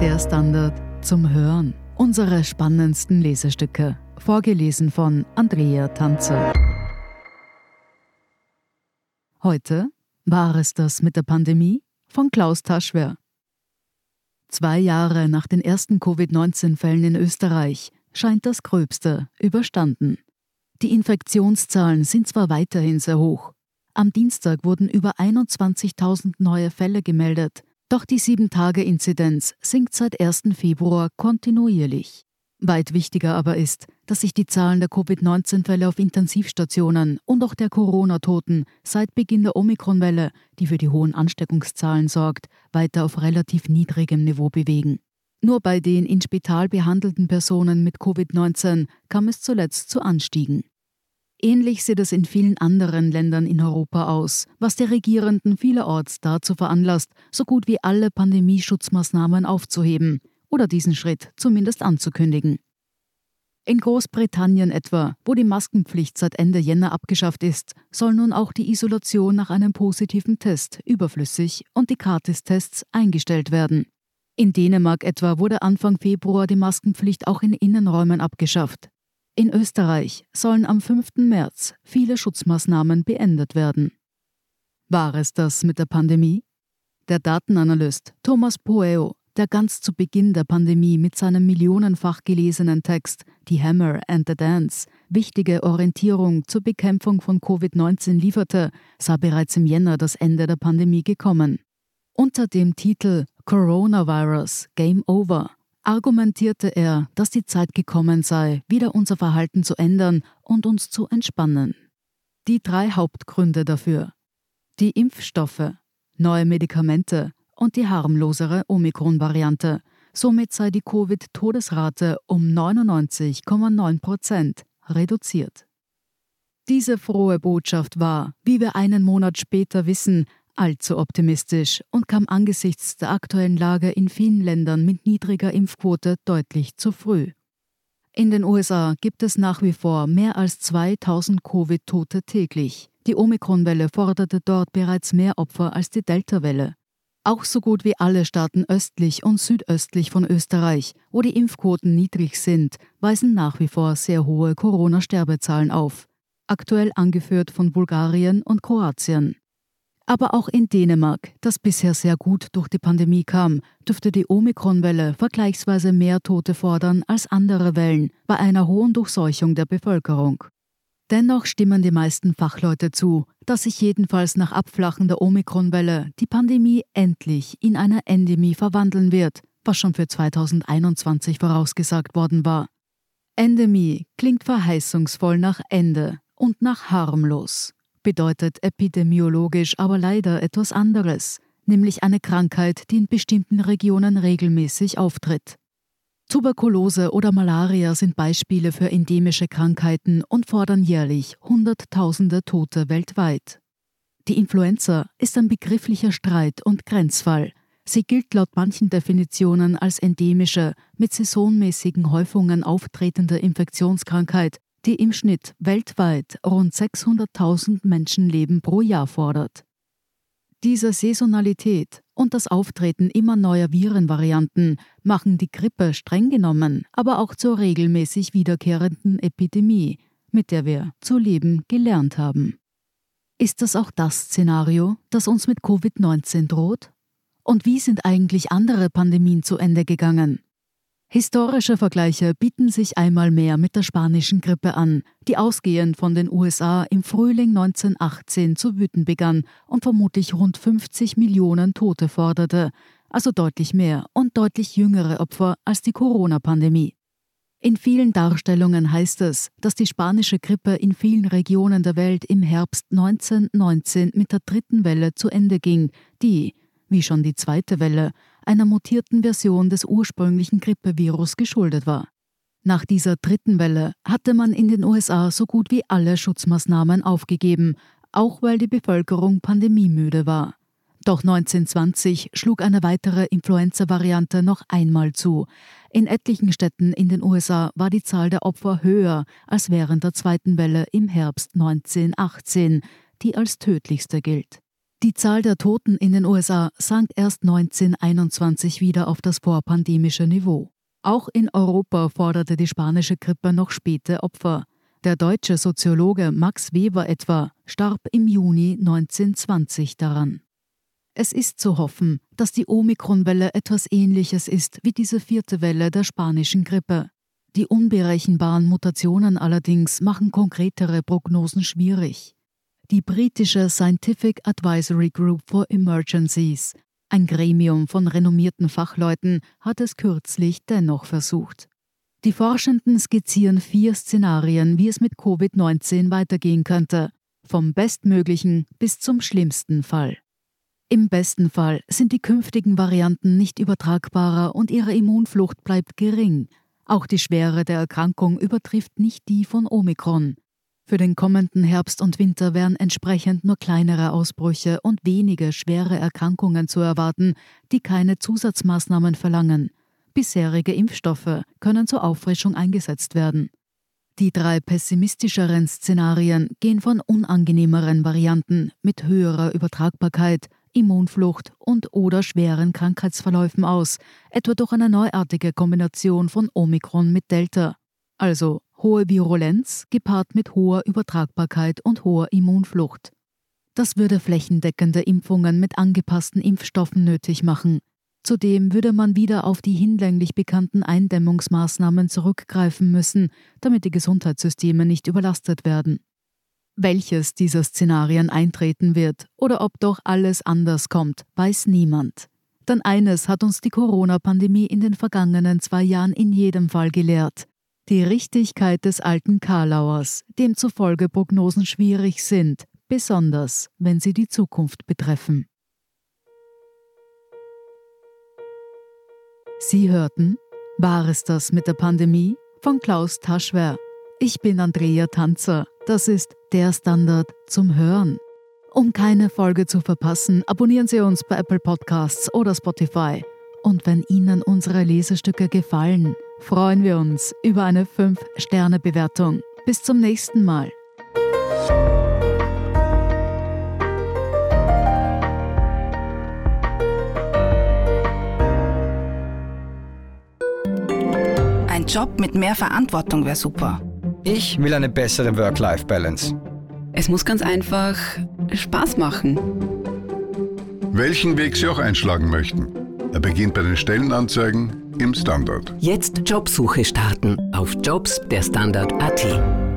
Der Standard zum Hören. Unsere spannendsten Lesestücke. Vorgelesen von Andrea Tanzer. Heute war es das mit der Pandemie von Klaus Taschwer. Zwei Jahre nach den ersten Covid-19-Fällen in Österreich scheint das Gröbste überstanden. Die Infektionszahlen sind zwar weiterhin sehr hoch. Am Dienstag wurden über 21.000 neue Fälle gemeldet, doch die 7-Tage-Inzidenz sinkt seit 1. Februar kontinuierlich. Weit wichtiger aber ist, dass sich die Zahlen der Covid-19-Fälle auf Intensivstationen und auch der Corona-Toten seit Beginn der Omikron-Welle, die für die hohen Ansteckungszahlen sorgt, weiter auf relativ niedrigem Niveau bewegen. Nur bei den in Spital behandelten Personen mit Covid-19 kam es zuletzt zu Anstiegen. Ähnlich sieht es in vielen anderen Ländern in Europa aus, was die Regierenden vielerorts dazu veranlasst, so gut wie alle Pandemieschutzmaßnahmen aufzuheben oder diesen Schritt zumindest anzukündigen. In Großbritannien etwa, wo die Maskenpflicht seit Ende Jänner abgeschafft ist, soll nun auch die Isolation nach einem positiven Test überflüssig und die Kartis-Tests eingestellt werden. In Dänemark etwa wurde Anfang Februar die Maskenpflicht auch in Innenräumen abgeschafft. In Österreich sollen am 5. März viele Schutzmaßnahmen beendet werden. War es das mit der Pandemie? Der Datenanalyst Thomas Poeo, der ganz zu Beginn der Pandemie mit seinem millionenfach gelesenen Text Die Hammer and the Dance wichtige Orientierung zur Bekämpfung von Covid-19 lieferte, sah bereits im Jänner das Ende der Pandemie gekommen. Unter dem Titel Coronavirus Game Over argumentierte er, dass die Zeit gekommen sei, wieder unser Verhalten zu ändern und uns zu entspannen. Die drei Hauptgründe dafür. Die Impfstoffe, neue Medikamente und die harmlosere Omikron-Variante. Somit sei die Covid-Todesrate um 99,9 Prozent reduziert. Diese frohe Botschaft war, wie wir einen Monat später wissen, allzu optimistisch und kam angesichts der aktuellen Lage in vielen Ländern mit niedriger Impfquote deutlich zu früh. In den USA gibt es nach wie vor mehr als 2000 Covid-Tote täglich. Die Omikron-Welle forderte dort bereits mehr Opfer als die Delta-Welle. Auch so gut wie alle Staaten östlich und südöstlich von Österreich, wo die Impfquoten niedrig sind, weisen nach wie vor sehr hohe Corona-Sterbezahlen auf, aktuell angeführt von Bulgarien und Kroatien. Aber auch in Dänemark, das bisher sehr gut durch die Pandemie kam, dürfte die Omikron-Welle vergleichsweise mehr Tote fordern als andere Wellen bei einer hohen Durchseuchung der Bevölkerung. Dennoch stimmen die meisten Fachleute zu, dass sich jedenfalls nach Abflachen der Omikron-Welle die Pandemie endlich in eine Endemie verwandeln wird, was schon für 2021 vorausgesagt worden war. Endemie klingt verheißungsvoll nach Ende und nach harmlos bedeutet epidemiologisch aber leider etwas anderes, nämlich eine Krankheit, die in bestimmten Regionen regelmäßig auftritt. Tuberkulose oder Malaria sind Beispiele für endemische Krankheiten und fordern jährlich Hunderttausende Tote weltweit. Die Influenza ist ein begrifflicher Streit und Grenzfall. Sie gilt laut manchen Definitionen als endemische, mit saisonmäßigen Häufungen auftretende Infektionskrankheit, die im Schnitt weltweit rund 600.000 Menschenleben pro Jahr fordert. Diese Saisonalität und das Auftreten immer neuer Virenvarianten machen die Grippe streng genommen, aber auch zur regelmäßig wiederkehrenden Epidemie, mit der wir zu leben gelernt haben. Ist das auch das Szenario, das uns mit Covid-19 droht? Und wie sind eigentlich andere Pandemien zu Ende gegangen? Historische Vergleiche bieten sich einmal mehr mit der spanischen Grippe an, die ausgehend von den USA im Frühling 1918 zu wüten begann und vermutlich rund 50 Millionen Tote forderte, also deutlich mehr und deutlich jüngere Opfer als die Corona-Pandemie. In vielen Darstellungen heißt es, dass die spanische Grippe in vielen Regionen der Welt im Herbst 1919 mit der dritten Welle zu Ende ging, die, wie schon die zweite Welle, einer mutierten Version des ursprünglichen Grippevirus geschuldet war. Nach dieser dritten Welle hatte man in den USA so gut wie alle Schutzmaßnahmen aufgegeben, auch weil die Bevölkerung pandemiemüde war. Doch 1920 schlug eine weitere Influenza-Variante noch einmal zu. In etlichen Städten in den USA war die Zahl der Opfer höher als während der zweiten Welle im Herbst 1918, die als tödlichste gilt. Die Zahl der Toten in den USA sank erst 1921 wieder auf das vorpandemische Niveau. Auch in Europa forderte die spanische Grippe noch späte Opfer. Der deutsche Soziologe Max Weber etwa starb im Juni 1920 daran. Es ist zu hoffen, dass die Omikronwelle etwas Ähnliches ist wie diese vierte Welle der spanischen Grippe. Die unberechenbaren Mutationen allerdings machen konkretere Prognosen schwierig. Die britische Scientific Advisory Group for Emergencies, ein Gremium von renommierten Fachleuten, hat es kürzlich dennoch versucht. Die Forschenden skizzieren vier Szenarien, wie es mit Covid-19 weitergehen könnte, vom bestmöglichen bis zum schlimmsten Fall. Im besten Fall sind die künftigen Varianten nicht übertragbarer und ihre Immunflucht bleibt gering. Auch die Schwere der Erkrankung übertrifft nicht die von Omikron. Für den kommenden Herbst und Winter wären entsprechend nur kleinere Ausbrüche und wenige schwere Erkrankungen zu erwarten, die keine Zusatzmaßnahmen verlangen. Bisherige Impfstoffe können zur Auffrischung eingesetzt werden. Die drei pessimistischeren Szenarien gehen von unangenehmeren Varianten mit höherer Übertragbarkeit, Immunflucht und oder schweren Krankheitsverläufen aus, etwa durch eine neuartige Kombination von Omikron mit Delta. Also hohe Virulenz gepaart mit hoher Übertragbarkeit und hoher Immunflucht. Das würde flächendeckende Impfungen mit angepassten Impfstoffen nötig machen, Zudem würde man wieder auf die hinlänglich bekannten Eindämmungsmaßnahmen zurückgreifen müssen, damit die Gesundheitssysteme nicht überlastet werden. Welches dieser Szenarien eintreten wird oder ob doch alles anders kommt, weiß niemand. Denn eines hat uns die Corona-Pandemie in den vergangenen zwei Jahren in jedem Fall gelehrt. Die Richtigkeit des alten Karlauers, demzufolge Prognosen schwierig sind, besonders wenn sie die Zukunft betreffen. Sie hörten War es das mit der Pandemie? von Klaus Taschwer. Ich bin Andrea Tanzer. Das ist der Standard zum Hören. Um keine Folge zu verpassen, abonnieren Sie uns bei Apple Podcasts oder Spotify. Und wenn Ihnen unsere Lesestücke gefallen, freuen wir uns über eine 5-Sterne-Bewertung. Bis zum nächsten Mal. Job mit mehr Verantwortung wäre super. Ich will eine bessere Work-Life-Balance. Es muss ganz einfach Spaß machen. Welchen Weg Sie auch einschlagen möchten. Er beginnt bei den Stellenanzeigen im Standard. Jetzt Jobsuche starten auf Jobs der Standard.at.